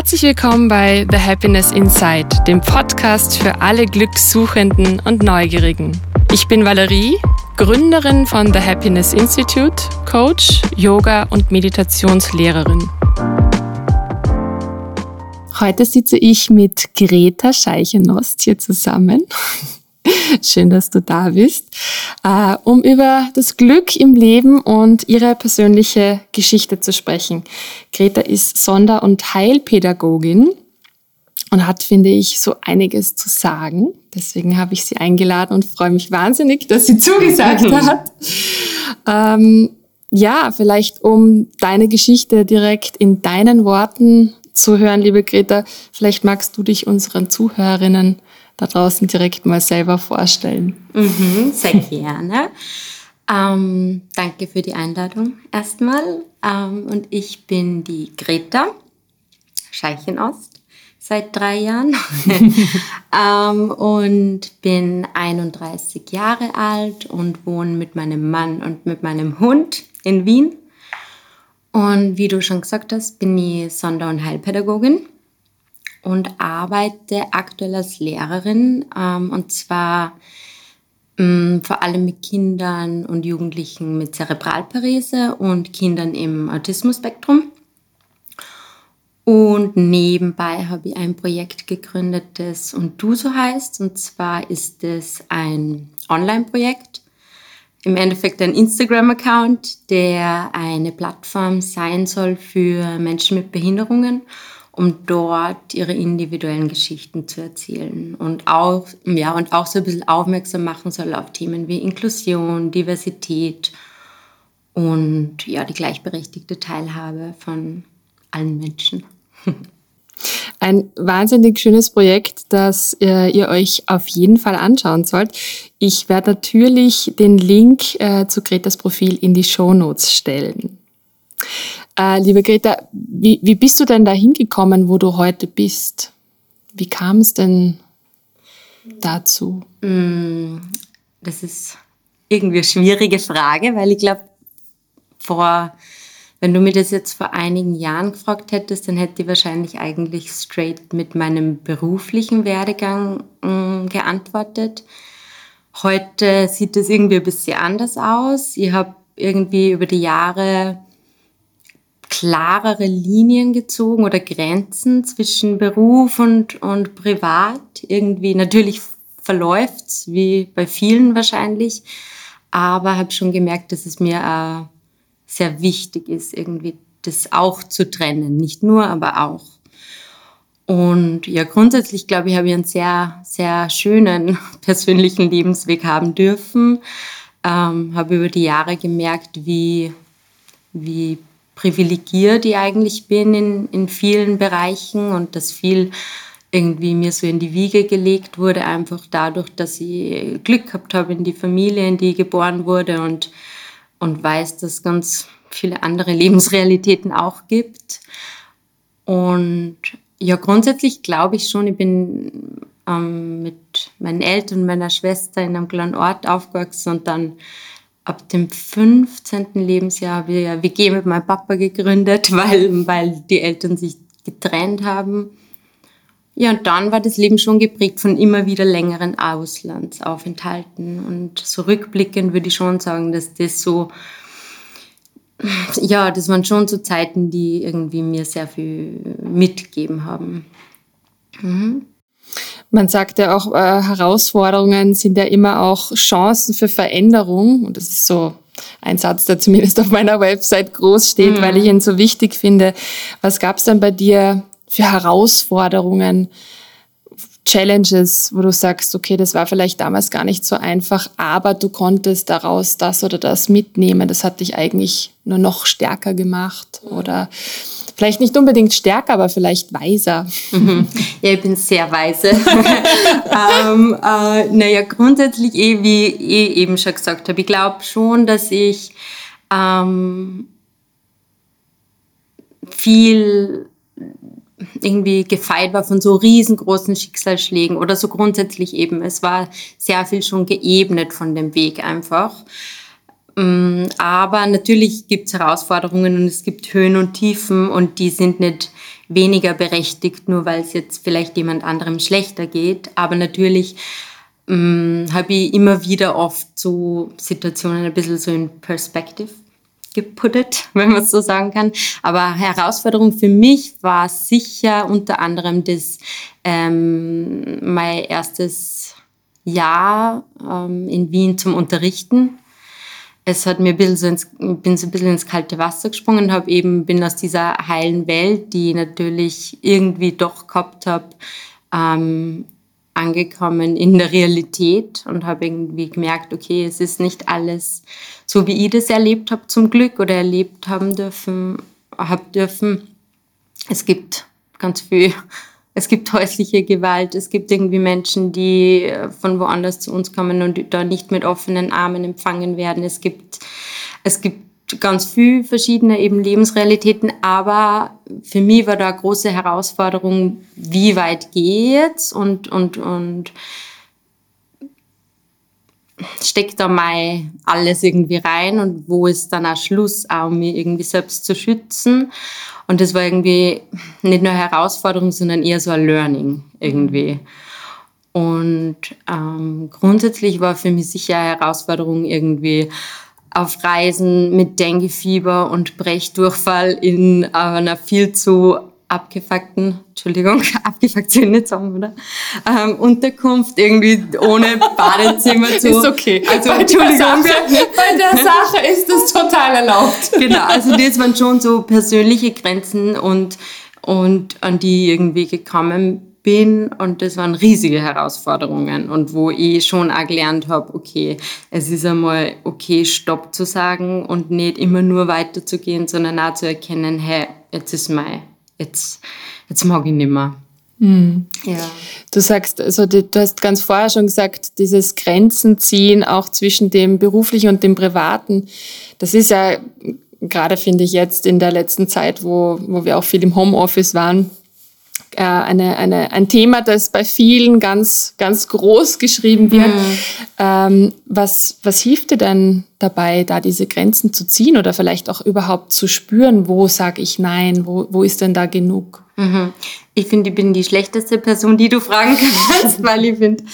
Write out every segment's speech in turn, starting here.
Herzlich willkommen bei The Happiness Inside, dem Podcast für alle Glückssuchenden und Neugierigen. Ich bin Valerie, Gründerin von The Happiness Institute, Coach, Yoga und Meditationslehrerin. Heute sitze ich mit Greta Scheichenost hier zusammen. Schön, dass du da bist, äh, um über das Glück im Leben und ihre persönliche Geschichte zu sprechen. Greta ist Sonder- und Heilpädagogin und hat, finde ich, so einiges zu sagen. Deswegen habe ich sie eingeladen und freue mich wahnsinnig, dass sie zugesagt hat. Ähm, ja, vielleicht um deine Geschichte direkt in deinen Worten zu hören, liebe Greta, vielleicht magst du dich unseren Zuhörerinnen da draußen direkt mal selber vorstellen. Mhm, sehr gerne. Ähm, danke für die Einladung erstmal. Ähm, und ich bin die Greta Scheichenost seit drei Jahren ähm, und bin 31 Jahre alt und wohne mit meinem Mann und mit meinem Hund in Wien. Und wie du schon gesagt hast, bin ich Sonder- und Heilpädagogin und arbeite aktuell als Lehrerin ähm, und zwar ähm, vor allem mit Kindern und Jugendlichen mit Zerebralparese und Kindern im Autismus-Spektrum. Und nebenbei habe ich ein Projekt gegründet, das und du so heißt. Und zwar ist es ein Online-Projekt, im Endeffekt ein Instagram-Account, der eine Plattform sein soll für Menschen mit Behinderungen um dort ihre individuellen Geschichten zu erzählen und auch, ja, und auch so ein bisschen aufmerksam machen soll auf Themen wie Inklusion, Diversität und ja, die gleichberechtigte Teilhabe von allen Menschen. Ein wahnsinnig schönes Projekt, das äh, ihr euch auf jeden Fall anschauen sollt. Ich werde natürlich den Link äh, zu Gretas Profil in die Show Notes stellen. Äh, liebe Greta, wie, wie bist du denn da hingekommen, wo du heute bist? Wie kam es denn dazu? Mm, das ist irgendwie eine schwierige Frage, weil ich glaube, vor, wenn du mir das jetzt vor einigen Jahren gefragt hättest, dann hätte ich wahrscheinlich eigentlich straight mit meinem beruflichen Werdegang äh, geantwortet. Heute sieht es irgendwie ein bisschen anders aus. Ich habe irgendwie über die Jahre klarere Linien gezogen oder Grenzen zwischen Beruf und, und Privat. Irgendwie, natürlich verläuft es, wie bei vielen wahrscheinlich, aber habe schon gemerkt, dass es mir äh, sehr wichtig ist, irgendwie das auch zu trennen. Nicht nur, aber auch. Und ja, grundsätzlich glaube ich, habe ich einen sehr, sehr schönen persönlichen Lebensweg haben dürfen. Ähm, habe über die Jahre gemerkt, wie, wie privilegiert ich eigentlich bin in, in vielen Bereichen und dass viel irgendwie mir so in die Wiege gelegt wurde, einfach dadurch, dass ich Glück gehabt habe in die Familie, in die ich geboren wurde und, und weiß, dass es ganz viele andere Lebensrealitäten auch gibt. Und ja, grundsätzlich glaube ich schon, ich bin ähm, mit meinen Eltern und meiner Schwester in einem kleinen Ort aufgewachsen und dann ab dem 15. Lebensjahr habe ich ja WG mit meinem Papa gegründet, weil, weil die Eltern sich getrennt haben. Ja, und dann war das Leben schon geprägt von immer wieder längeren Auslandsaufenthalten. Und so rückblickend würde ich schon sagen, dass das so, ja, das waren schon so Zeiten, die irgendwie mir sehr viel mitgegeben haben. Mhm. Man sagt ja auch, äh, Herausforderungen sind ja immer auch Chancen für Veränderung. Und das ist so ein Satz, der zumindest auf meiner Website groß steht, mhm. weil ich ihn so wichtig finde. Was gab es denn bei dir für Herausforderungen, Challenges, wo du sagst, okay, das war vielleicht damals gar nicht so einfach, aber du konntest daraus das oder das mitnehmen. Das hat dich eigentlich nur noch stärker gemacht oder Vielleicht nicht unbedingt stärker, aber vielleicht weiser. Mhm. Ja, ich bin sehr weise. ähm, äh, naja, grundsätzlich, eh, wie ich eben schon gesagt habe, ich glaube schon, dass ich ähm, viel irgendwie gefeit war von so riesengroßen Schicksalsschlägen oder so grundsätzlich eben. Es war sehr viel schon geebnet von dem Weg einfach aber natürlich gibt es Herausforderungen und es gibt Höhen und Tiefen und die sind nicht weniger berechtigt, nur weil es jetzt vielleicht jemand anderem schlechter geht. Aber natürlich ähm, habe ich immer wieder oft so Situationen ein bisschen so in Perspective geputtet, wenn man es so sagen kann. Aber Herausforderung für mich war sicher unter anderem das ähm, mein erstes Jahr ähm, in Wien zum Unterrichten. Es hat mir ein bisschen so ins, bin so ein bisschen ins kalte Wasser gesprungen, habe eben bin aus dieser heilen Welt, die ich natürlich irgendwie doch gehabt habe, ähm, angekommen in der Realität und habe irgendwie gemerkt, okay, es ist nicht alles so, wie ich das erlebt habe zum Glück oder erlebt haben dürfen, hab dürfen. Es gibt ganz viel, es gibt häusliche Gewalt, es gibt irgendwie Menschen, die von woanders zu uns kommen und da nicht mit offenen Armen empfangen werden. Es gibt, es gibt ganz viel verschiedene eben Lebensrealitäten, aber für mich war da eine große Herausforderung, wie weit geht's und, und, und steckt da mal alles irgendwie rein und wo ist dann auch Schluss, auch um mich irgendwie selbst zu schützen. Und das war irgendwie nicht nur Herausforderung, sondern eher so ein Learning irgendwie. Und ähm, grundsätzlich war für mich sicher eine Herausforderung irgendwie, auf Reisen mit Denguefieber und Brechdurchfall in einer viel zu abgefuckten, Entschuldigung, abgefuckt sind nicht sagen, oder? Ähm, Unterkunft irgendwie ohne Badezimmer zu. Ist okay. Also, bei Entschuldigung. Der Sache, bei der Sache ist das total erlaubt. Genau, also das waren schon so persönliche Grenzen und, und an die irgendwie gekommen bin und das waren riesige Herausforderungen und wo ich schon auch gelernt habe, okay, es ist einmal okay, Stopp zu sagen und nicht immer nur weiterzugehen, sondern auch zu erkennen, hey, jetzt ist mein, jetzt, jetzt mag ich nicht mehr. Mhm. Ja. Du sagst, also du hast ganz vorher schon gesagt, dieses Grenzen ziehen auch zwischen dem beruflichen und dem privaten, das ist ja gerade finde ich jetzt in der letzten Zeit, wo, wo wir auch viel im Homeoffice waren, äh, eine, eine, ein Thema, das bei vielen ganz, ganz groß geschrieben wird. Mhm. Ähm, was, was hilft dir denn dabei, da diese Grenzen zu ziehen oder vielleicht auch überhaupt zu spüren, wo sage ich Nein, wo, wo ist denn da genug? Mhm. Ich finde, ich bin die schlechteste Person, die du fragen kannst, weil ich finde,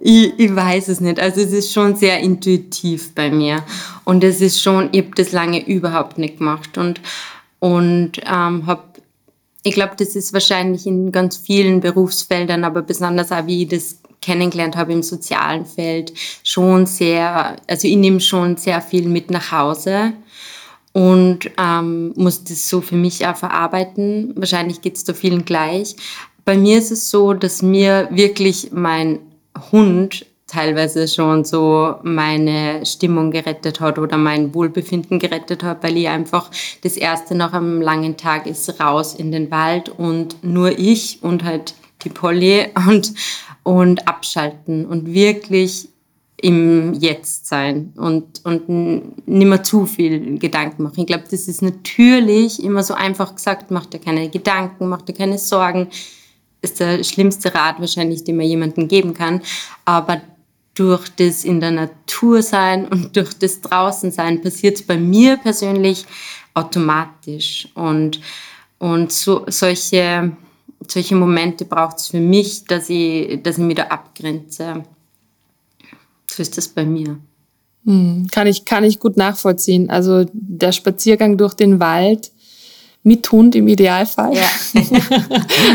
ich, ich weiß es nicht. Also es ist schon sehr intuitiv bei mir und es ist schon, ich habe das lange überhaupt nicht gemacht und, und ähm, habe ich glaube, das ist wahrscheinlich in ganz vielen Berufsfeldern, aber besonders auch, wie ich das kennengelernt habe im sozialen Feld, schon sehr, also ich nehme schon sehr viel mit nach Hause und ähm, muss das so für mich auch verarbeiten. Wahrscheinlich geht es da vielen gleich. Bei mir ist es so, dass mir wirklich mein Hund teilweise schon so meine Stimmung gerettet hat oder mein Wohlbefinden gerettet hat, weil ich einfach das erste nach einem langen Tag ist raus in den Wald und nur ich und halt die Polly und, und abschalten und wirklich im Jetzt sein und, und nicht zu viel Gedanken machen. Ich glaube, das ist natürlich immer so einfach gesagt, mach dir keine Gedanken, mach dir keine Sorgen. Ist der schlimmste Rat wahrscheinlich, den man jemandem geben kann. Aber durch das in der Natur sein und durch das draußen sein passiert es bei mir persönlich automatisch. Und, und so, solche, solche Momente braucht es für mich, dass ich, dass ich mich da abgrenze. So ist das bei mir. Hm, kann, ich, kann ich gut nachvollziehen. Also der Spaziergang durch den Wald mit Hund im Idealfall. Ja.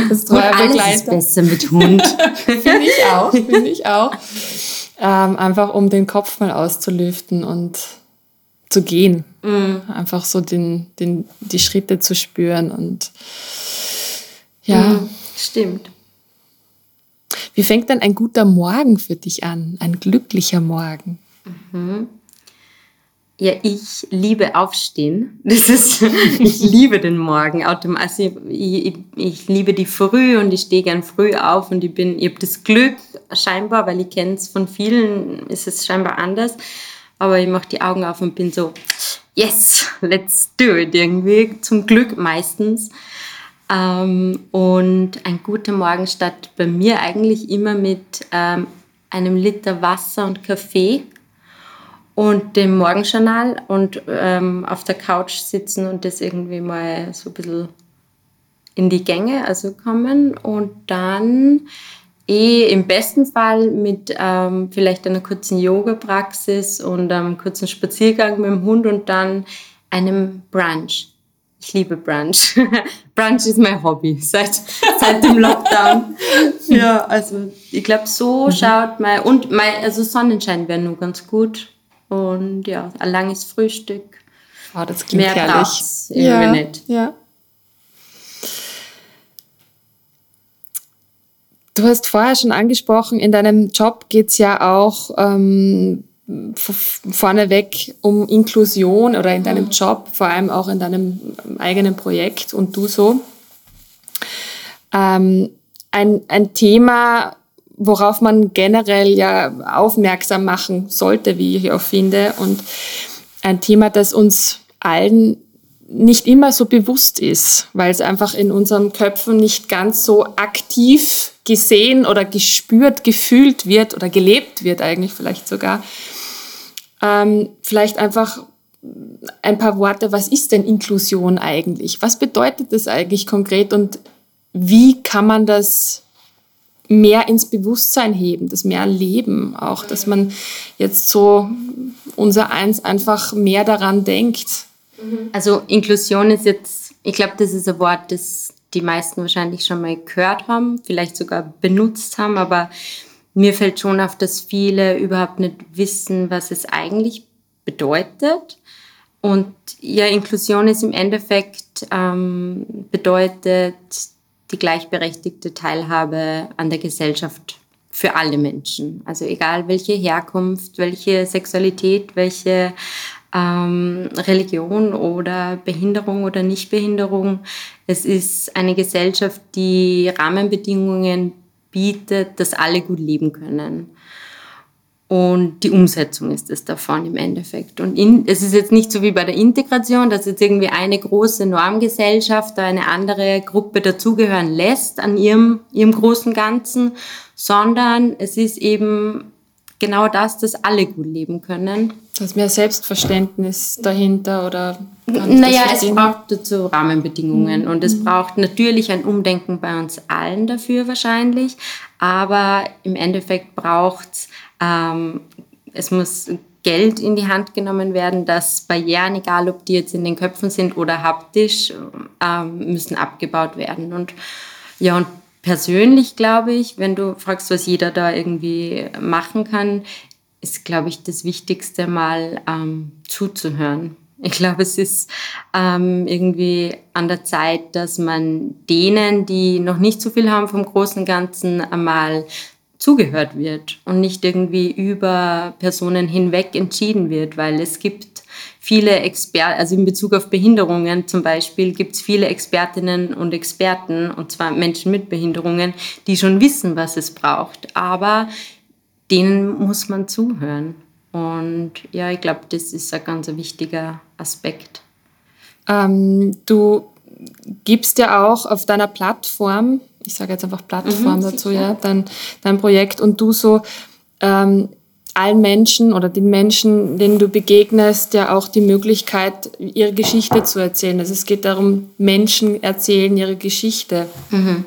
das ist alles ist besser mit Hund. finde ich auch, finde ich auch ähm, einfach um den Kopf mal auszulüften und zu gehen. Mhm. Einfach so den, den, die Schritte zu spüren und ja. Mhm, stimmt. Wie fängt denn ein guter Morgen für dich an? Ein glücklicher Morgen? Mhm. Ja, ich liebe Aufstehen. Das ist, ich liebe den Morgen. Also ich, ich, ich liebe die Früh und ich stehe gern früh auf und ich bin, ich habe das Glück scheinbar, weil ich kenne es von vielen, ist es scheinbar anders. Aber ich mache die Augen auf und bin so, yes, let's do it irgendwie. Zum Glück meistens. Ähm, und ein guter Morgen startet bei mir eigentlich immer mit ähm, einem Liter Wasser und Kaffee und dem Morgenjournal und ähm, auf der Couch sitzen und das irgendwie mal so ein bisschen in die Gänge also kommen und dann eh im besten Fall mit ähm, vielleicht einer kurzen Yoga-Praxis und einem kurzen Spaziergang mit dem Hund und dann einem Brunch. Ich liebe Brunch. Brunch ist mein Hobby seit, seit dem Lockdown. ja, also ich glaube, so mhm. schaut mein, und mein, also Sonnenschein wäre nur ganz gut. Und ja, ein langes Frühstück. Oh, das klingt Mehr herrlich. Irgendwie ja, nicht. Ja. Du hast vorher schon angesprochen, in deinem Job geht es ja auch ähm, vorneweg um Inklusion oder in deinem Job, vor allem auch in deinem eigenen Projekt und du so. Ähm, ein, ein Thema, worauf man generell ja aufmerksam machen sollte, wie ich auch finde, und ein Thema, das uns allen nicht immer so bewusst ist, weil es einfach in unseren Köpfen nicht ganz so aktiv gesehen oder gespürt, gefühlt wird oder gelebt wird eigentlich vielleicht sogar. Ähm, vielleicht einfach ein paar Worte, was ist denn Inklusion eigentlich? Was bedeutet das eigentlich konkret und wie kann man das mehr ins Bewusstsein heben, das mehr leben auch, dass man jetzt so unser Eins einfach mehr daran denkt, Mhm. Also Inklusion ist jetzt, ich glaube, das ist ein Wort, das die meisten wahrscheinlich schon mal gehört haben, vielleicht sogar benutzt haben, aber mir fällt schon auf, dass viele überhaupt nicht wissen, was es eigentlich bedeutet. Und ja, Inklusion ist im Endeffekt ähm, bedeutet die gleichberechtigte Teilhabe an der Gesellschaft für alle Menschen. Also egal welche Herkunft, welche Sexualität, welche ähm, Religion oder Behinderung oder Nichtbehinderung. Es ist eine Gesellschaft, die Rahmenbedingungen bietet, dass alle gut leben können. Und die Umsetzung ist es davon im Endeffekt. Und in, es ist jetzt nicht so wie bei der Integration, dass jetzt irgendwie eine große Normgesellschaft da eine andere Gruppe dazugehören lässt an ihrem, ihrem großen Ganzen, sondern es ist eben genau das, dass alle gut leben können. Da ist mehr Selbstverständnis dahinter oder? Naja, es braucht dazu Rahmenbedingungen mhm. und es mhm. braucht natürlich ein Umdenken bei uns allen dafür wahrscheinlich, aber im Endeffekt braucht es, ähm, es muss Geld in die Hand genommen werden, dass Barrieren, egal ob die jetzt in den Köpfen sind oder haptisch, ähm, müssen abgebaut werden. Und ja, und persönlich glaube ich, wenn du fragst, was jeder da irgendwie machen kann, ist, glaube ich, das Wichtigste mal ähm, zuzuhören. Ich glaube, es ist ähm, irgendwie an der Zeit, dass man denen, die noch nicht so viel haben vom großen Ganzen, einmal zugehört wird und nicht irgendwie über Personen hinweg entschieden wird, weil es gibt viele Experten, also in Bezug auf Behinderungen zum Beispiel, gibt es viele Expertinnen und Experten, und zwar Menschen mit Behinderungen, die schon wissen, was es braucht. Aber denen muss man zuhören. Und ja, ich glaube, das ist ein ganz wichtiger Aspekt. Ähm, du gibst ja auch auf deiner Plattform, ich sage jetzt einfach Plattform mhm, dazu, sicher. ja, dein, dein Projekt und du so ähm, allen Menschen oder den Menschen, denen du begegnest, ja auch die Möglichkeit, ihre Geschichte zu erzählen. Also es geht darum, Menschen erzählen ihre Geschichte. Mhm.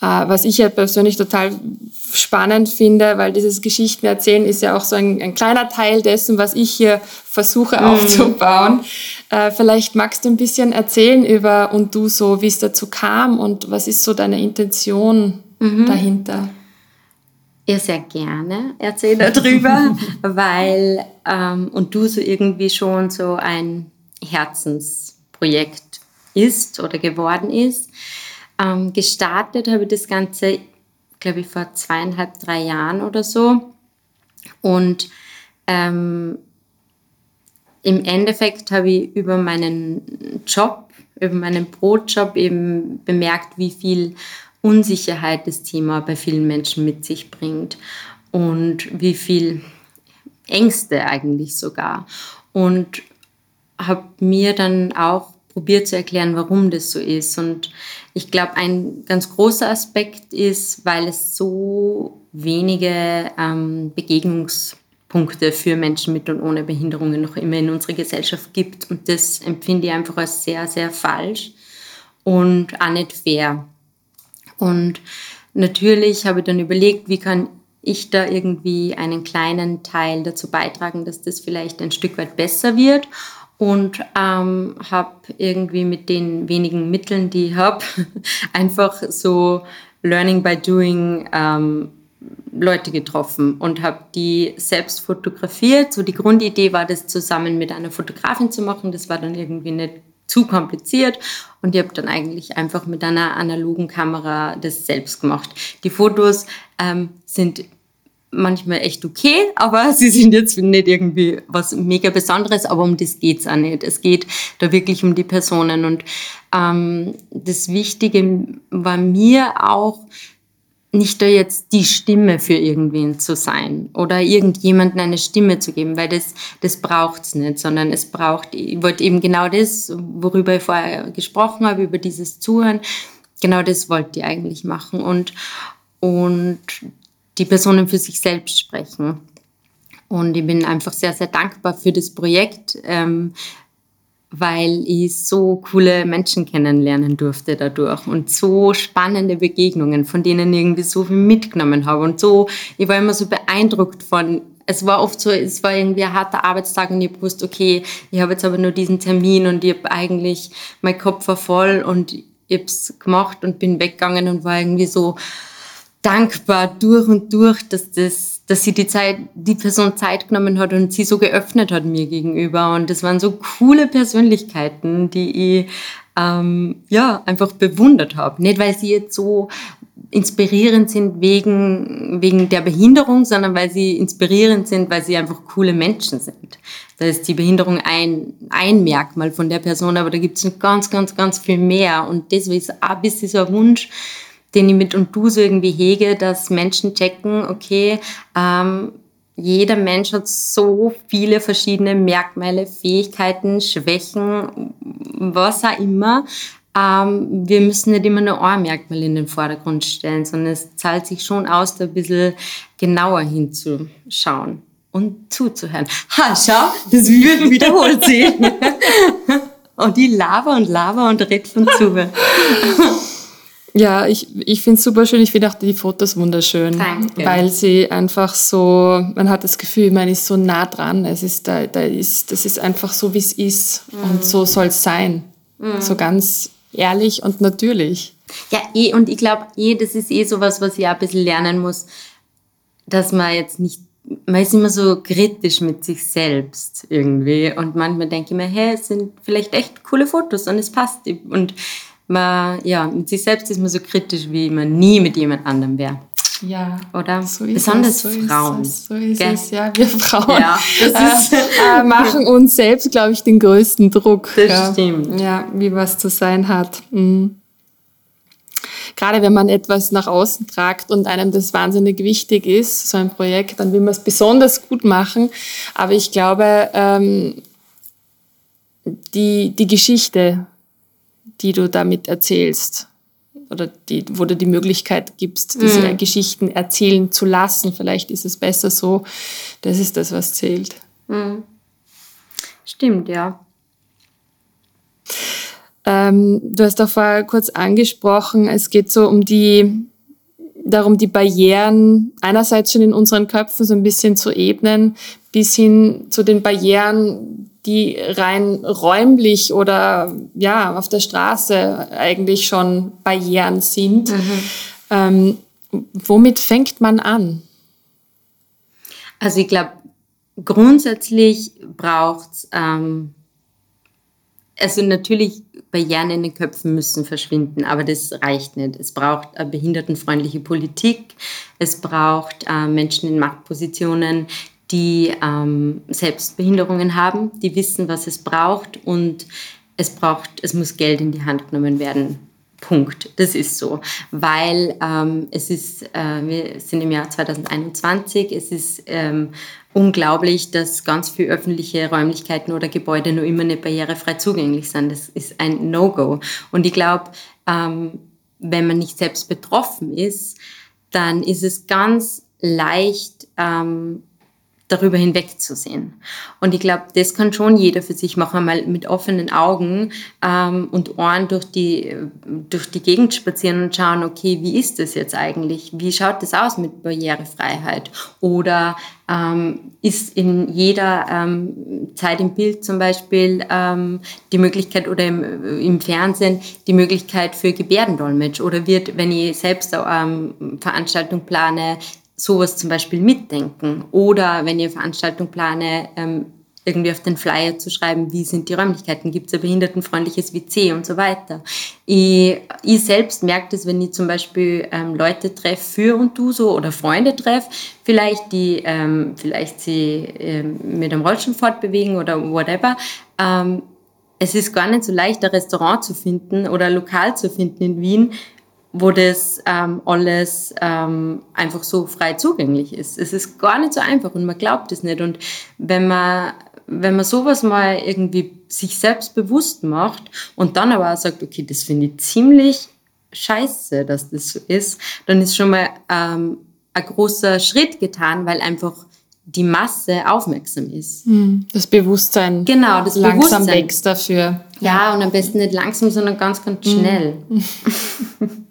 Äh, was ich ja persönlich total spannend finde, weil dieses Geschichten erzählen ist ja auch so ein, ein kleiner Teil dessen, was ich hier versuche mhm. aufzubauen. Äh, vielleicht magst du ein bisschen erzählen über und du so, wie es dazu kam und was ist so deine Intention mhm. dahinter? Ja, sehr gerne erzähle darüber, weil ähm, und du so irgendwie schon so ein Herzensprojekt ist oder geworden ist. Ähm, gestartet habe ich das Ganze, glaube ich, vor zweieinhalb, drei Jahren oder so. Und ähm, im Endeffekt habe ich über meinen Job, über meinen Brotjob eben bemerkt, wie viel Unsicherheit das Thema bei vielen Menschen mit sich bringt und wie viel Ängste eigentlich sogar. Und habe mir dann auch probiert zu erklären, warum das so ist. Und ich glaube, ein ganz großer Aspekt ist, weil es so wenige ähm, Begegnungs Punkte für Menschen mit und ohne Behinderungen noch immer in unserer Gesellschaft gibt. Und das empfinde ich einfach als sehr, sehr falsch und auch nicht fair. Und natürlich habe ich dann überlegt, wie kann ich da irgendwie einen kleinen Teil dazu beitragen, dass das vielleicht ein Stück weit besser wird und ähm, habe irgendwie mit den wenigen Mitteln, die ich habe, einfach so Learning by Doing ähm, Leute getroffen und habe die selbst fotografiert. So die Grundidee war, das zusammen mit einer Fotografin zu machen. Das war dann irgendwie nicht zu kompliziert und ich habe dann eigentlich einfach mit einer analogen Kamera das selbst gemacht. Die Fotos ähm, sind manchmal echt okay, aber sie sind jetzt nicht irgendwie was mega Besonderes, aber um das geht's auch nicht. Es geht da wirklich um die Personen und ähm, das Wichtige war mir auch, nicht da jetzt die Stimme für irgendwen zu sein oder irgendjemanden eine Stimme zu geben, weil das, das braucht's nicht, sondern es braucht, ich wollte eben genau das, worüber ich vorher gesprochen habe, über dieses Zuhören, genau das wollte ich eigentlich machen und, und die Personen für sich selbst sprechen. Und ich bin einfach sehr, sehr dankbar für das Projekt, ähm, weil ich so coole Menschen kennenlernen durfte dadurch und so spannende Begegnungen, von denen ich irgendwie so viel mitgenommen habe und so, ich war immer so beeindruckt von, es war oft so, es war irgendwie ein harter Arbeitstag und ich wusste, okay, ich habe jetzt aber nur diesen Termin und ich habe eigentlich, mein Kopf war voll und ich habe es gemacht und bin weggegangen und war irgendwie so, dankbar durch und durch, dass das, dass sie die Zeit, die Person Zeit genommen hat und sie so geöffnet hat mir gegenüber. Und das waren so coole Persönlichkeiten, die ich ähm, ja einfach bewundert habe. Nicht weil sie jetzt so inspirierend sind wegen, wegen der Behinderung, sondern weil sie inspirierend sind, weil sie einfach coole Menschen sind. Da ist die Behinderung ein, ein Merkmal von der Person, aber da gibt es ganz, ganz, ganz viel mehr. Und das ist auch ein bisschen so ein Wunsch, den ich mit und du so irgendwie hege, dass Menschen checken, okay, ähm, jeder Mensch hat so viele verschiedene Merkmale, Fähigkeiten, Schwächen, was auch immer. Ähm, wir müssen nicht immer nur ein Merkmal in den Vordergrund stellen, sondern es zahlt sich schon aus, da ein bisschen genauer hinzuschauen und zuzuhören. Ha, schau, das wird wiederholt sich. und die lava und lava und red von zu. Ja, ich, ich finde es super schön. Ich finde auch die Fotos wunderschön, Danke. weil sie einfach so, man hat das Gefühl, man ist so nah dran. Es ist, da, da ist, das ist einfach so, wie es ist. Mhm. Und so soll es sein. Mhm. So ganz ehrlich und natürlich. Ja, eh, und ich glaube, eh, das ist eh sowas, was ich auch ein bisschen lernen muss, dass man jetzt nicht, man ist immer so kritisch mit sich selbst irgendwie. Und manchmal denke ich mir, hey, es sind vielleicht echt coole Fotos und es passt. Und man, ja, mit sich selbst ist man so kritisch, wie man nie mit jemand anderem wäre. Ja. Oder? So Besonders es, so Frauen. Ist es, so ist Gell? es, ja. Wir Frauen ja, das ist äh, machen uns selbst, glaube ich, den größten Druck. Das ja. stimmt. Ja, wie was zu sein hat. Mhm. Gerade wenn man etwas nach außen tragt und einem das wahnsinnig wichtig ist, so ein Projekt, dann will man es besonders gut machen. Aber ich glaube, ähm, die, die Geschichte die du damit erzählst oder die, wo du die Möglichkeit gibst, diese mhm. Geschichten erzählen zu lassen. Vielleicht ist es besser so. Das ist das, was zählt. Mhm. Stimmt, ja. Ähm, du hast auch vorher kurz angesprochen, es geht so um die, darum, die Barrieren einerseits schon in unseren Köpfen so ein bisschen zu ebnen, bis hin zu den Barrieren, die rein räumlich oder ja auf der Straße eigentlich schon Barrieren sind. Mhm. Ähm, womit fängt man an? Also ich glaube, grundsätzlich braucht es, ähm, also natürlich Barrieren in den Köpfen müssen verschwinden, aber das reicht nicht. Es braucht eine behindertenfreundliche Politik, es braucht äh, Menschen in Machtpositionen, die ähm, selbst Behinderungen haben, die wissen, was es braucht und es braucht, es muss Geld in die Hand genommen werden. Punkt. Das ist so, weil ähm, es ist, äh, wir sind im Jahr 2021, es ist ähm, unglaublich, dass ganz viele öffentliche Räumlichkeiten oder Gebäude nur immer nicht barrierefrei zugänglich sind. Das ist ein No-Go. Und ich glaube, ähm, wenn man nicht selbst betroffen ist, dann ist es ganz leicht, ähm, darüber hinwegzusehen. Und ich glaube, das kann schon jeder für sich machen, mal mit offenen Augen ähm, und Ohren durch die, durch die Gegend spazieren und schauen, okay, wie ist das jetzt eigentlich? Wie schaut das aus mit Barrierefreiheit? Oder ähm, ist in jeder ähm, Zeit im Bild zum Beispiel ähm, die Möglichkeit oder im, im Fernsehen die Möglichkeit für Gebärdendolmetsch? Oder wird, wenn ich selbst ähm, Veranstaltung plane, sowas zum Beispiel mitdenken. Oder wenn ihr Veranstaltung plane, ähm, irgendwie auf den Flyer zu schreiben, wie sind die Räumlichkeiten, gibt es ein behindertenfreundliches WC und so weiter. Ich, ich selbst merke das, wenn ich zum Beispiel ähm, Leute treffe für und du so oder Freunde treffe, vielleicht die ähm, vielleicht sie ähm, mit einem Rollstuhl fortbewegen oder whatever. Ähm, es ist gar nicht so leicht, ein Restaurant zu finden oder ein Lokal zu finden in Wien, wo das ähm, alles ähm, einfach so frei zugänglich ist. Es ist gar nicht so einfach und man glaubt es nicht. Und wenn man, wenn man sowas mal irgendwie sich selbst bewusst macht und dann aber auch sagt, okay, das finde ich ziemlich scheiße, dass das so ist, dann ist schon mal ähm, ein großer Schritt getan, weil einfach die Masse aufmerksam ist. Hm, das Bewusstsein genau, das langsam Bewusstsein. wächst dafür. Ja, und am besten nicht langsam, sondern ganz, ganz schnell.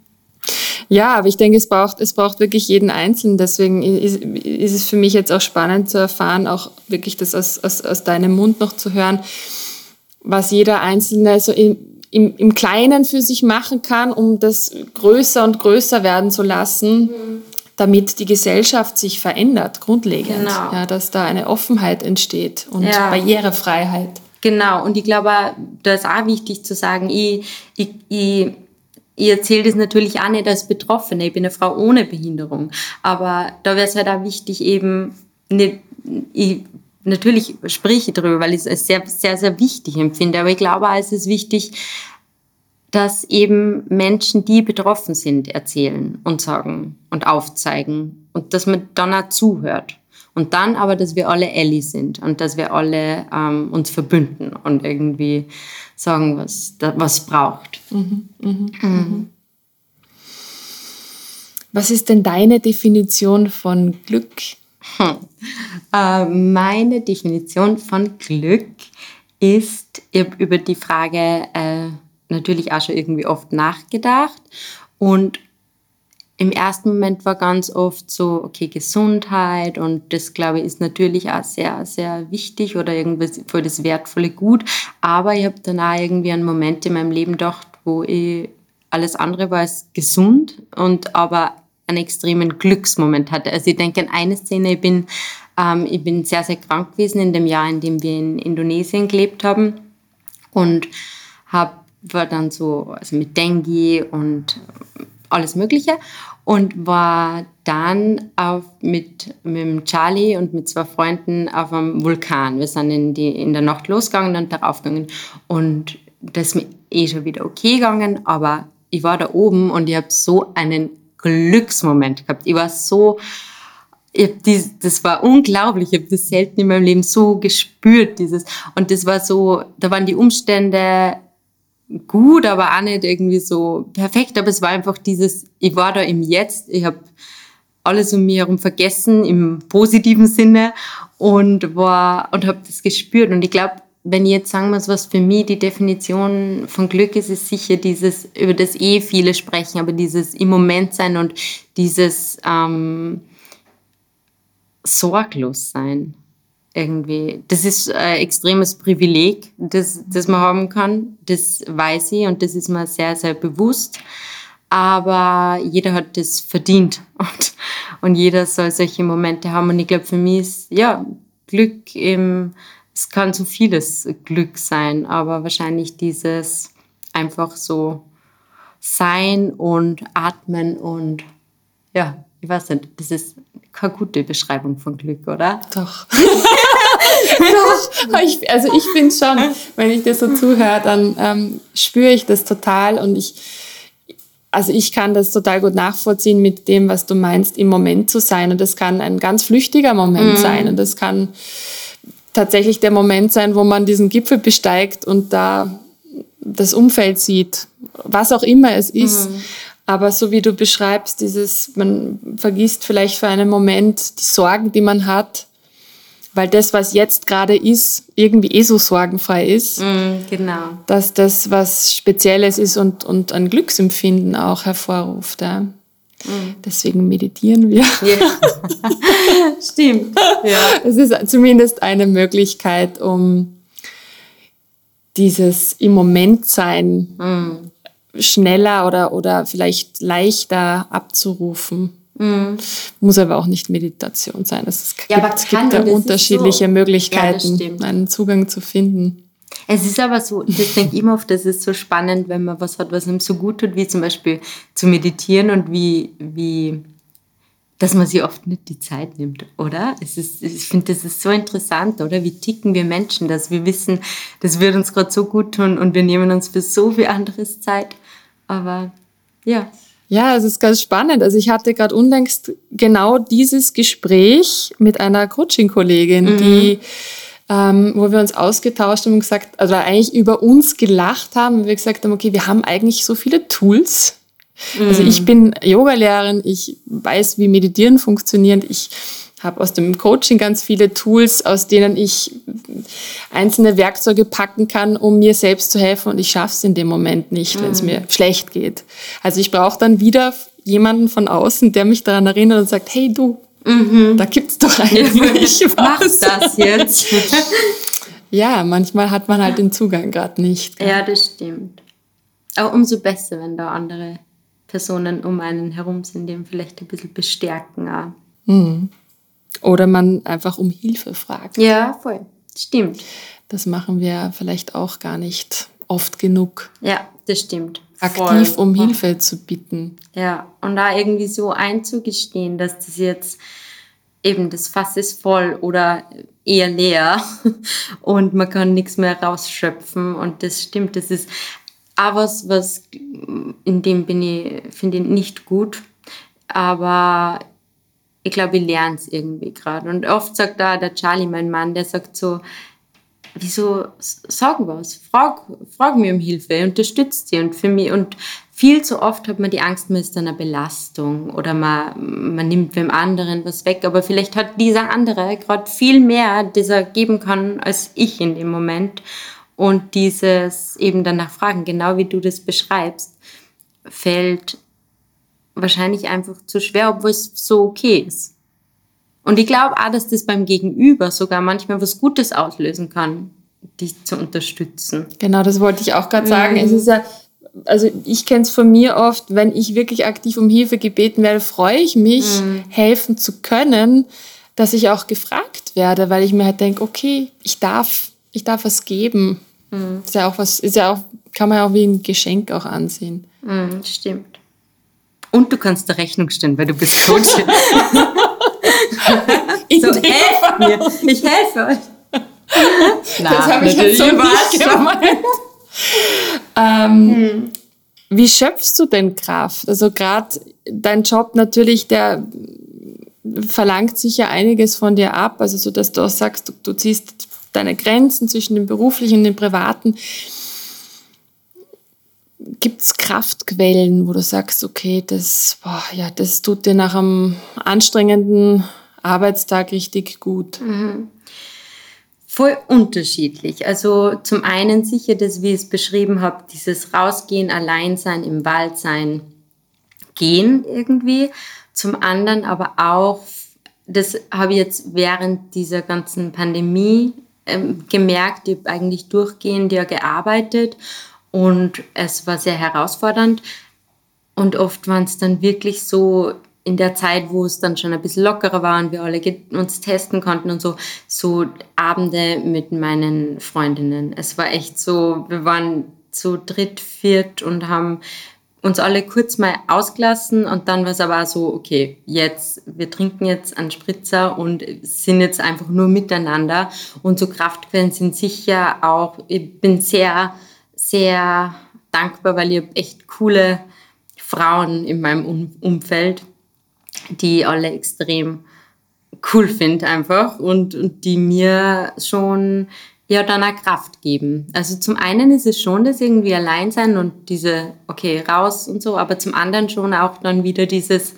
Ja, aber ich denke, es braucht, es braucht wirklich jeden Einzelnen. Deswegen ist, ist es für mich jetzt auch spannend zu erfahren, auch wirklich das aus, aus, aus deinem Mund noch zu hören, was jeder Einzelne so im, im, im Kleinen für sich machen kann, um das größer und größer werden zu lassen. Mhm damit die Gesellschaft sich verändert, grundlegend. Genau. Ja, dass da eine Offenheit entsteht und ja. Barrierefreiheit. Genau, und ich glaube, da ist auch wichtig zu sagen, ich, ich, ich ich erzähle das natürlich auch nicht als Betroffene, ich bin eine Frau ohne Behinderung. Aber da wäre es halt auch wichtig, eben nicht, ich, natürlich spreche ich darüber, weil ich es als sehr, sehr, sehr wichtig empfinde. Aber ich glaube auch, es ist wichtig, dass eben Menschen, die betroffen sind, erzählen und sagen und aufzeigen und dass man dann auch zuhört. Und dann aber, dass wir alle Ellie sind und dass wir alle ähm, uns verbünden und irgendwie sagen, was was braucht. Mhm, mhm, mhm. Was ist denn deine Definition von Glück? Hm. Äh, meine Definition von Glück ist, ich habe über die Frage äh, natürlich auch schon irgendwie oft nachgedacht und im ersten Moment war ganz oft so, okay, Gesundheit und das, glaube ich, ist natürlich auch sehr, sehr wichtig oder irgendwie voll das wertvolle Gut. Aber ich habe dann auch irgendwie einen Moment in meinem Leben gedacht, wo ich alles andere war als gesund und aber einen extremen Glücksmoment hatte. Also ich denke an eine Szene, ich bin, ähm, ich bin sehr, sehr krank gewesen in dem Jahr, in dem wir in Indonesien gelebt haben und habe war dann so also mit Dengue und alles Mögliche und war dann auf, mit, mit Charlie und mit zwei Freunden auf einem Vulkan. Wir sind in, die, in der Nacht losgegangen und darauf gegangen und das ist mir eh schon wieder okay gegangen, aber ich war da oben und ich habe so einen Glücksmoment gehabt. Ich war so, ich dies, das war unglaublich. Ich habe das selten in meinem Leben so gespürt, dieses. Und das war so, da waren die Umstände gut, aber auch nicht irgendwie so perfekt. Aber es war einfach dieses, ich war da im Jetzt, ich habe alles um mich herum vergessen im positiven Sinne und war und habe das gespürt. Und ich glaube, wenn ich jetzt sagen muss, was für mich die Definition von Glück ist, ist sicher dieses, über das eh viele sprechen, aber dieses im Moment sein und dieses ähm, sorglos sein irgendwie. Das ist ein extremes Privileg, das, das man haben kann. Das weiß ich und das ist mir sehr, sehr bewusst. Aber jeder hat das verdient und, und jeder soll solche Momente haben. Und ich glaube, für mich ist, ja, Glück eben, es kann so vieles Glück sein, aber wahrscheinlich dieses einfach so sein und atmen und ja, ich weiß nicht, das ist keine gute Beschreibung von Glück, oder? Doch. Ich, also ich finde schon, wenn ich dir so zuhöre, dann ähm, spüre ich das total und ich, also ich kann das total gut nachvollziehen mit dem, was du meinst, im Moment zu sein. Und das kann ein ganz flüchtiger Moment mhm. sein. Und das kann tatsächlich der Moment sein, wo man diesen Gipfel besteigt und da das Umfeld sieht, was auch immer es ist. Mhm. Aber so wie du beschreibst, dieses, man vergisst vielleicht für einen Moment die Sorgen, die man hat weil das, was jetzt gerade ist, irgendwie eh so sorgenfrei ist. Mm, genau. Dass das was Spezielles ist und, und ein Glücksempfinden auch hervorruft. Ja. Mm. Deswegen meditieren wir. Ja. Stimmt. Ja. Es ist zumindest eine Möglichkeit, um dieses im Moment sein mm. schneller oder, oder vielleicht leichter abzurufen. Mhm. Muss aber auch nicht Meditation sein. Es gibt, ja, es gibt da unterschiedliche so. Möglichkeiten, ja, einen Zugang zu finden. Es ist aber so, ich denke immer oft, das ist so spannend, wenn man was hat, was einem so gut tut, wie zum Beispiel zu meditieren und wie, wie dass man sich oft nicht die Zeit nimmt, oder? Es ist, ich finde, das ist so interessant, oder? Wie ticken wir Menschen, dass wir wissen, das wird uns gerade so gut tun und wir nehmen uns für so viel anderes Zeit. Aber ja. Ja, es ist ganz spannend. Also ich hatte gerade unlängst genau dieses Gespräch mit einer Coaching-Kollegin, mhm. die ähm, wo wir uns ausgetauscht haben und gesagt, also eigentlich über uns gelacht haben, und wir gesagt haben, okay, wir haben eigentlich so viele Tools. Mhm. Also ich bin Yogalehrerin, ich weiß, wie Meditieren funktioniert, ich habe aus dem Coaching ganz viele Tools, aus denen ich einzelne Werkzeuge packen kann, um mir selbst zu helfen. Und ich schaffe es in dem Moment nicht, mhm. wenn es mir schlecht geht. Also ich brauche dann wieder jemanden von außen, der mich daran erinnert und sagt, hey du, mhm. da gibt's doch eigentlich was. Mach das jetzt. ja, manchmal hat man halt den Zugang gerade nicht. Ja, das stimmt. Aber umso besser, wenn da andere Personen um einen herum sind, die ihn vielleicht ein bisschen bestärken. Auch. Mhm. Oder man einfach um Hilfe fragt. Ja, voll. Stimmt. Das machen wir vielleicht auch gar nicht oft genug. Ja, das stimmt. Aktiv voll. um Hilfe zu bitten. Ja, und da irgendwie so einzugestehen, dass das jetzt eben das Fass ist voll oder eher leer und man kann nichts mehr rausschöpfen und das stimmt, das ist auch was, was in dem bin ich, finde ich nicht gut, aber ich glaube, ich lerne es irgendwie gerade. Und oft sagt da der Charlie, mein Mann, der sagt so, wieso sag was, frag, frag mir um Hilfe, unterstützt sie und für mich und viel zu oft hat man die Angst, man ist eine Belastung oder man, man nimmt wem anderen was weg, aber vielleicht hat dieser andere gerade viel mehr, das er geben kann, als ich in dem Moment. Und dieses eben danach fragen, genau wie du das beschreibst, fällt wahrscheinlich einfach zu schwer, obwohl es so okay ist. Und ich glaube auch, dass das beim Gegenüber sogar manchmal was Gutes auslösen kann, dich zu unterstützen. Genau, das wollte ich auch gerade sagen. Mhm. Es ist ja, also ich kenne es von mir oft, wenn ich wirklich aktiv um Hilfe gebeten werde, freue ich mich, mhm. helfen zu können, dass ich auch gefragt werde, weil ich mir halt denke, okay, ich darf, ich darf was geben. Mhm. Ist ja auch was, ist ja auch, kann man ja auch wie ein Geschenk auch ansehen. Mhm, stimmt. Und du kannst der Rechnung stellen, weil du bist Coach. so, helft mir. Ich helfe euch. Na, das habe ich jetzt so nicht gemeint. ähm, hm. Wie schöpfst du denn Kraft? Also gerade dein Job natürlich, der verlangt sicher einiges von dir ab, also so, dass du auch sagst, du, du ziehst deine Grenzen zwischen dem beruflichen und dem privaten gibt es Kraftquellen, wo du sagst, okay, das, boah, ja, das tut dir nach einem anstrengenden Arbeitstag richtig gut? Mhm. Voll unterschiedlich. Also zum einen sicher, dass wie ich es beschrieben habe, dieses Rausgehen, Alleinsein, im Wald sein, gehen irgendwie. Zum anderen aber auch, das habe ich jetzt während dieser ganzen Pandemie ähm, gemerkt, ich habe eigentlich durchgehend ja gearbeitet und es war sehr herausfordernd. Und oft waren es dann wirklich so in der Zeit, wo es dann schon ein bisschen lockerer war und wir alle uns testen konnten und so, so Abende mit meinen Freundinnen. Es war echt so, wir waren zu dritt, viert und haben uns alle kurz mal ausgelassen und dann war es aber so, okay, jetzt, wir trinken jetzt einen Spritzer und sind jetzt einfach nur miteinander und so Kraftquellen sind sicher auch, ich bin sehr sehr dankbar, weil ich habe echt coole Frauen in meinem Umfeld, die alle extrem cool finde einfach und, und die mir schon ja dann auch Kraft geben. Also zum einen ist es schon das irgendwie allein sein und diese, okay, raus und so, aber zum anderen schon auch dann wieder dieses,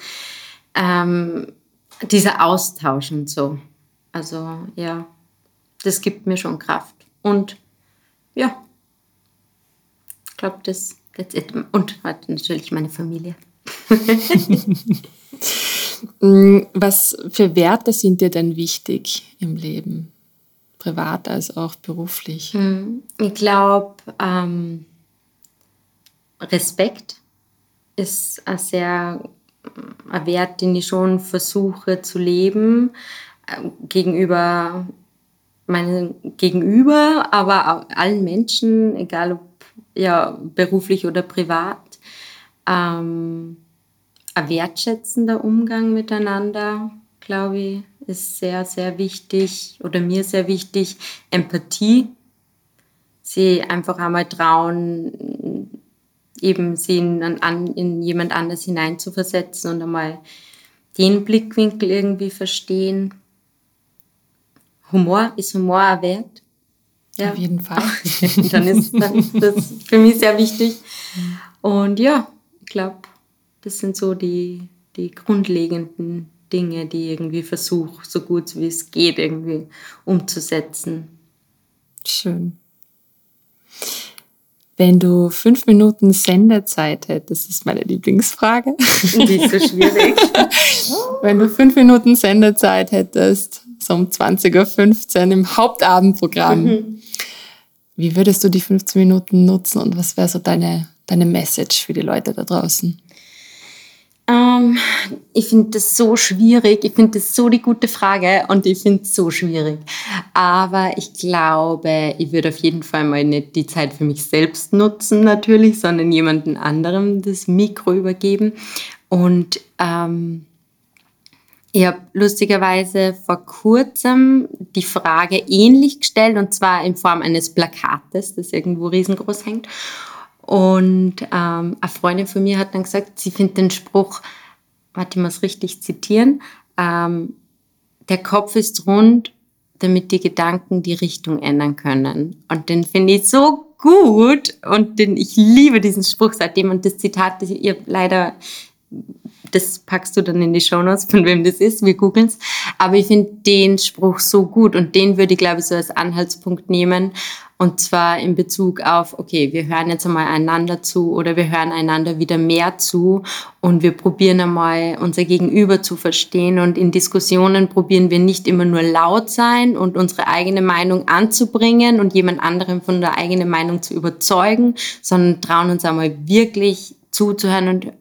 ähm, dieser Austausch und so. Also ja, das gibt mir schon Kraft. Und ja, glaube, das, that's it. Und halt natürlich meine Familie. Mm, was für Werte sind dir denn wichtig im Leben? Privat als auch beruflich? Hm, ich glaube, ähm, Respekt ist ein sehr ein Wert, den ich schon versuche zu leben äh, gegenüber meinen Gegenüber, aber auch allen Menschen, egal ob ja beruflich oder privat. Ähm, ein wertschätzender Umgang miteinander, glaube ich, ist sehr, sehr wichtig oder mir sehr wichtig. Empathie, sie einfach einmal trauen, eben sie in, in jemand anders hineinzuversetzen und einmal den Blickwinkel irgendwie verstehen. Humor, ist Humor ein Wert? Ja. Auf jeden Fall. dann, ist, dann ist das für mich sehr wichtig. Und ja, ich glaube, das sind so die, die grundlegenden Dinge, die ich irgendwie versuche, so gut wie es geht, irgendwie umzusetzen. Schön. Wenn du fünf Minuten Sendezeit hättest, das ist meine Lieblingsfrage. Die ist so schwierig. Wenn du fünf Minuten Sendezeit hättest, so um 20.15 Uhr im Hauptabendprogramm, mhm. wie würdest du die 15 Minuten nutzen und was wäre so deine, deine Message für die Leute da draußen? Ähm, ich finde das so schwierig. Ich finde das so die gute Frage und ich finde es so schwierig. Aber ich glaube, ich würde auf jeden Fall mal nicht die Zeit für mich selbst nutzen, natürlich, sondern jemanden anderem das Mikro übergeben. Und ähm, ich habe lustigerweise vor kurzem die Frage ähnlich gestellt und zwar in Form eines Plakates, das irgendwo riesengroß hängt. Und ähm, eine Freundin von mir hat dann gesagt, sie findet den Spruch, warte, ich muss richtig zitieren, ähm, der Kopf ist rund, damit die Gedanken die Richtung ändern können. Und den finde ich so gut und den, ich liebe diesen Spruch seitdem und das Zitat, das ihr leider das packst du dann in die Shownotes, von wem das ist. Wir googeln es. Aber ich finde den Spruch so gut und den würde ich, glaube ich, so als Anhaltspunkt nehmen. Und zwar in Bezug auf, okay, wir hören jetzt einmal einander zu oder wir hören einander wieder mehr zu und wir probieren einmal unser Gegenüber zu verstehen. Und in Diskussionen probieren wir nicht immer nur laut sein und unsere eigene Meinung anzubringen und jemand anderem von der eigenen Meinung zu überzeugen, sondern trauen uns einmal wirklich zuzuhören und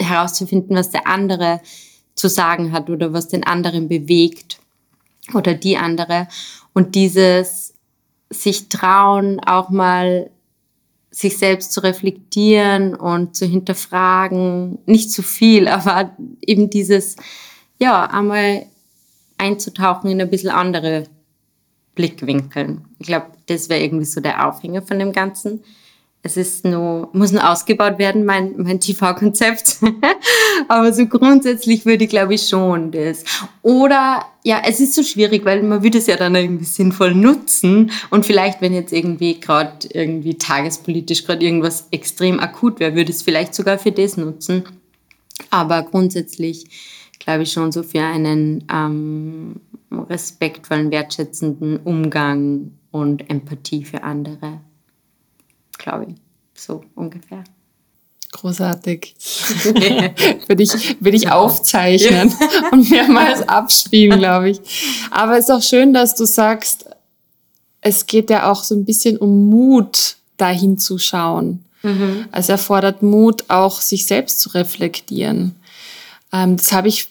herauszufinden, was der andere zu sagen hat oder was den anderen bewegt oder die andere. Und dieses sich trauen, auch mal sich selbst zu reflektieren und zu hinterfragen, nicht zu viel, aber eben dieses, ja, einmal einzutauchen in ein bisschen andere Blickwinkel. Ich glaube, das wäre irgendwie so der Aufhänger von dem Ganzen es ist nur, muss nur ausgebaut werden, mein, mein TV-Konzept. Aber so grundsätzlich würde ich, glaube ich, schon das. Oder, ja, es ist so schwierig, weil man würde es ja dann irgendwie sinnvoll nutzen. Und vielleicht, wenn jetzt irgendwie gerade irgendwie tagespolitisch gerade irgendwas extrem akut wäre, würde es vielleicht sogar für das nutzen. Aber grundsätzlich, glaube ich, schon so für einen ähm, respektvollen, wertschätzenden Umgang und Empathie für andere glaube ich. So ungefähr. Großartig. würde ich, würde ich aufzeichnen und mehrmals abspielen, glaube ich. Aber es ist auch schön, dass du sagst, es geht ja auch so ein bisschen um Mut, dahin zu schauen. Mhm. Also erfordert Mut, auch sich selbst zu reflektieren. Ähm, das habe ich,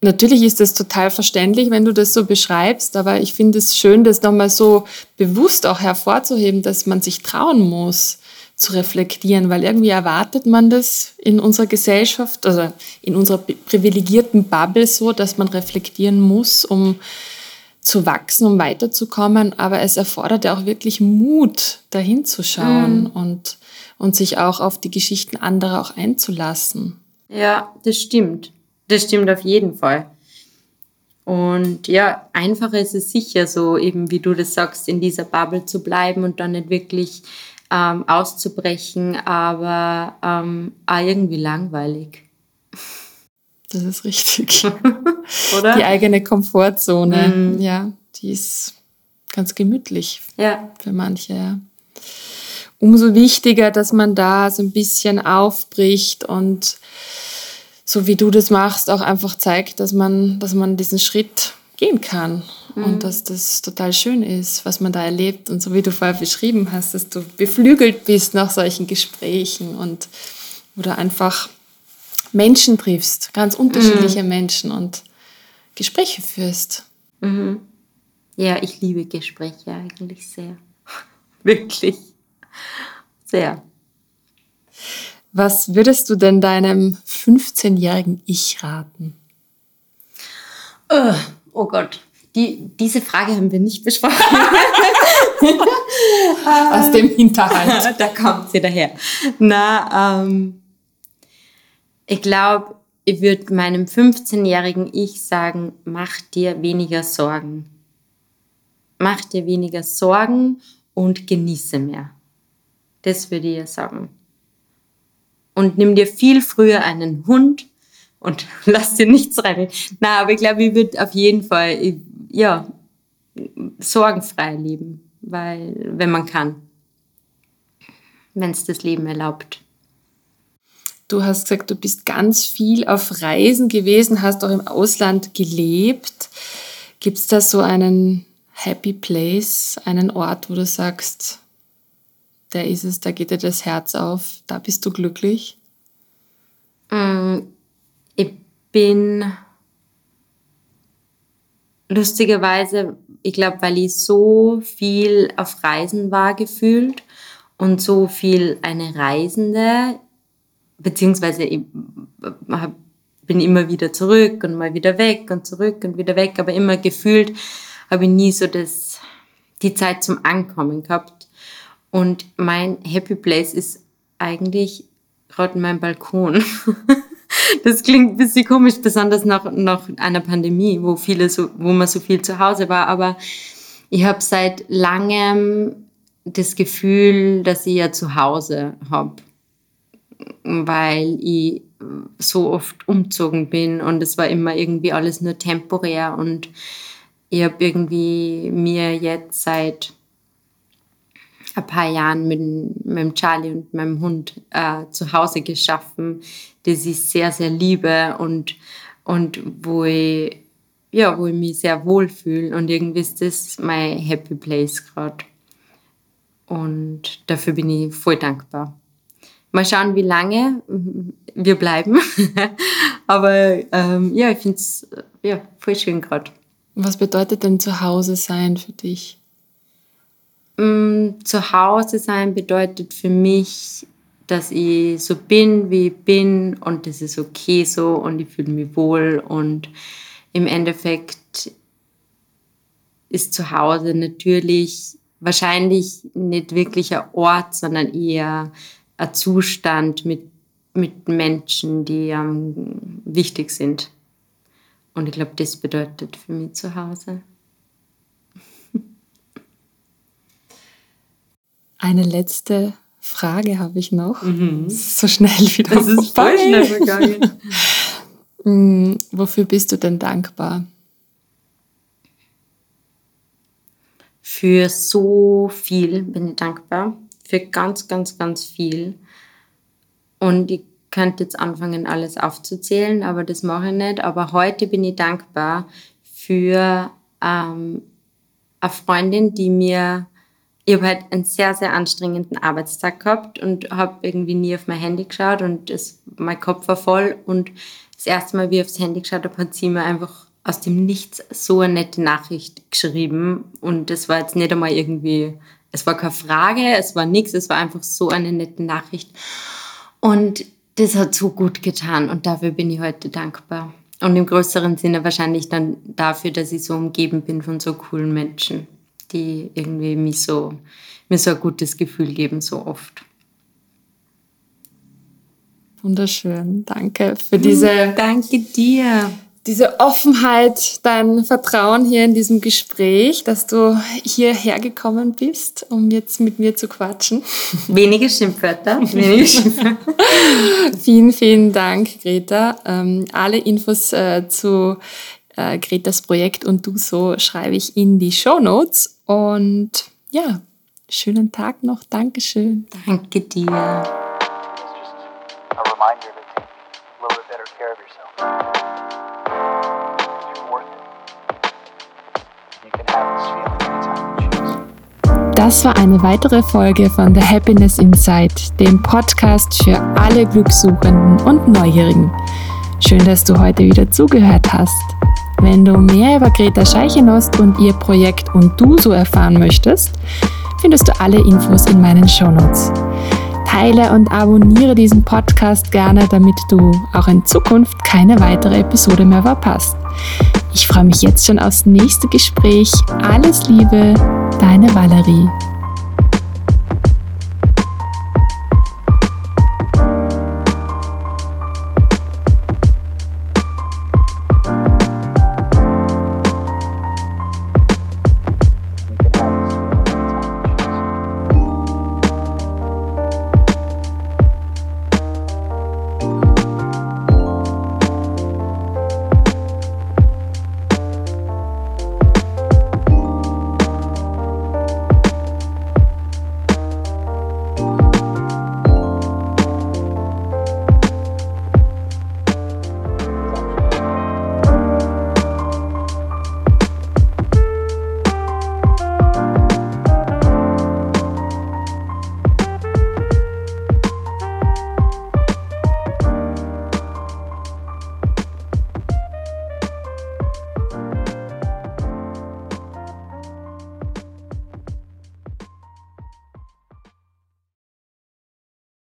natürlich ist das total verständlich, wenn du das so beschreibst, aber ich finde es schön, das nochmal so bewusst auch hervorzuheben, dass man sich trauen muss, zu reflektieren, weil irgendwie erwartet man das in unserer Gesellschaft, also in unserer privilegierten Bubble so, dass man reflektieren muss, um zu wachsen, um weiterzukommen, aber es erfordert ja auch wirklich Mut, dahin zu schauen mhm. und, und sich auch auf die Geschichten anderer auch einzulassen. Ja, das stimmt. Das stimmt auf jeden Fall. Und ja, einfacher ist es sicher so, eben wie du das sagst, in dieser Bubble zu bleiben und dann nicht wirklich ähm, auszubrechen, aber ähm, auch irgendwie langweilig. Das ist richtig. Oder? Die eigene Komfortzone, mhm. ja, die ist ganz gemütlich ja. für manche. Ja. Umso wichtiger, dass man da so ein bisschen aufbricht und so wie du das machst, auch einfach zeigt, dass man, dass man diesen Schritt gehen kann mhm. und dass das total schön ist, was man da erlebt und so wie du vorher beschrieben hast, dass du beflügelt bist nach solchen Gesprächen und oder einfach Menschen triffst, ganz unterschiedliche mhm. Menschen und Gespräche führst. Mhm. Ja, ich liebe Gespräche eigentlich sehr. Wirklich. Sehr. Was würdest du denn deinem 15-jährigen Ich raten? Oh, oh Gott, die, diese Frage haben wir nicht besprochen. Aus dem Hinterhalt. da kommt sie daher. Na, ähm, ich glaube, ich würde meinem 15-jährigen Ich sagen, mach dir weniger Sorgen. Mach dir weniger Sorgen und genieße mehr. Das würde ich sagen. Und nimm dir viel früher einen Hund und lass dir nichts rein. Na, aber ich glaube, ich würde auf jeden Fall, ja, sorgenfrei leben, weil, wenn man kann, wenn es das Leben erlaubt. Du hast gesagt, du bist ganz viel auf Reisen gewesen, hast auch im Ausland gelebt. Gibt es da so einen Happy Place, einen Ort, wo du sagst, der ist es, da geht dir das Herz auf, da bist du glücklich? Mm, ich bin lustigerweise, ich glaube, weil ich so viel auf Reisen war gefühlt und so viel eine Reisende, beziehungsweise ich bin immer wieder zurück und mal wieder weg und zurück und wieder weg, aber immer gefühlt habe ich nie so das, die Zeit zum Ankommen gehabt. Und mein Happy Place ist eigentlich gerade mein Balkon. das klingt ein bisschen komisch, besonders nach, nach einer Pandemie, wo viele so, wo man so viel zu Hause war. Aber ich habe seit langem das Gefühl, dass ich ja zu Hause habe weil ich so oft umzogen bin und es war immer irgendwie alles nur temporär und ich habe irgendwie mir jetzt seit ein paar Jahren mit, mit Charlie und meinem Hund äh, zu Hause geschaffen, das ich sehr, sehr liebe und, und wo, ich, ja, wo ich mich sehr wohl fühle. Und irgendwie ist das mein Happy Place gerade. Und dafür bin ich voll dankbar. Mal schauen, wie lange wir bleiben. Aber ähm, ja, ich finde es ja, voll schön gerade. Was bedeutet denn zu Hause sein für dich? Mm, zu Hause sein bedeutet für mich, dass ich so bin, wie ich bin und das ist okay so und ich fühle mich wohl und im Endeffekt ist zu Hause natürlich wahrscheinlich nicht wirklich ein Ort, sondern eher ein Zustand mit, mit Menschen, die ähm, wichtig sind. Und ich glaube, das bedeutet für mich zu Hause. Eine letzte Frage habe ich noch. Mhm. So schnell wieder. Das ist voll schnell vergangen. Mm, wofür bist du denn dankbar? Für so viel bin ich dankbar für ganz, ganz, ganz viel. Und ich könnte jetzt anfangen, alles aufzuzählen, aber das mache ich nicht. Aber heute bin ich dankbar für ähm, eine Freundin, die mir, ich habe halt einen sehr, sehr anstrengenden Arbeitstag gehabt und habe irgendwie nie auf mein Handy geschaut und es, mein Kopf war voll. Und das erste Mal, wie ich aufs Handy geschaut habe, hat sie mir einfach aus dem Nichts so eine nette Nachricht geschrieben. Und das war jetzt nicht einmal irgendwie es war keine Frage, es war nichts, es war einfach so eine nette Nachricht. Und das hat so gut getan und dafür bin ich heute dankbar. Und im größeren Sinne wahrscheinlich dann dafür, dass ich so umgeben bin von so coolen Menschen, die irgendwie mich so, mir so ein gutes Gefühl geben, so oft. Wunderschön. Danke für diese. Danke dir diese Offenheit, dein Vertrauen hier in diesem Gespräch, dass du hierher gekommen bist, um jetzt mit mir zu quatschen. Wenige Schimpfwörter. Wenige Schimpfwörter. vielen, vielen Dank, Greta. Ähm, alle Infos äh, zu äh, Gretas Projekt und du so schreibe ich in die Show Notes. Und ja, schönen Tag noch. Dankeschön. Danke dir. Das war eine weitere Folge von The Happiness Insight, dem Podcast für alle Glückssuchenden und Neugierigen. Schön, dass du heute wieder zugehört hast. Wenn du mehr über Greta Scheichenost und ihr Projekt und du so erfahren möchtest, findest du alle Infos in meinen Shownotes. Teile und abonniere diesen Podcast gerne, damit du auch in Zukunft keine weitere Episode mehr verpasst. Ich freue mich jetzt schon aufs nächste Gespräch. Alles Liebe, deine Valerie.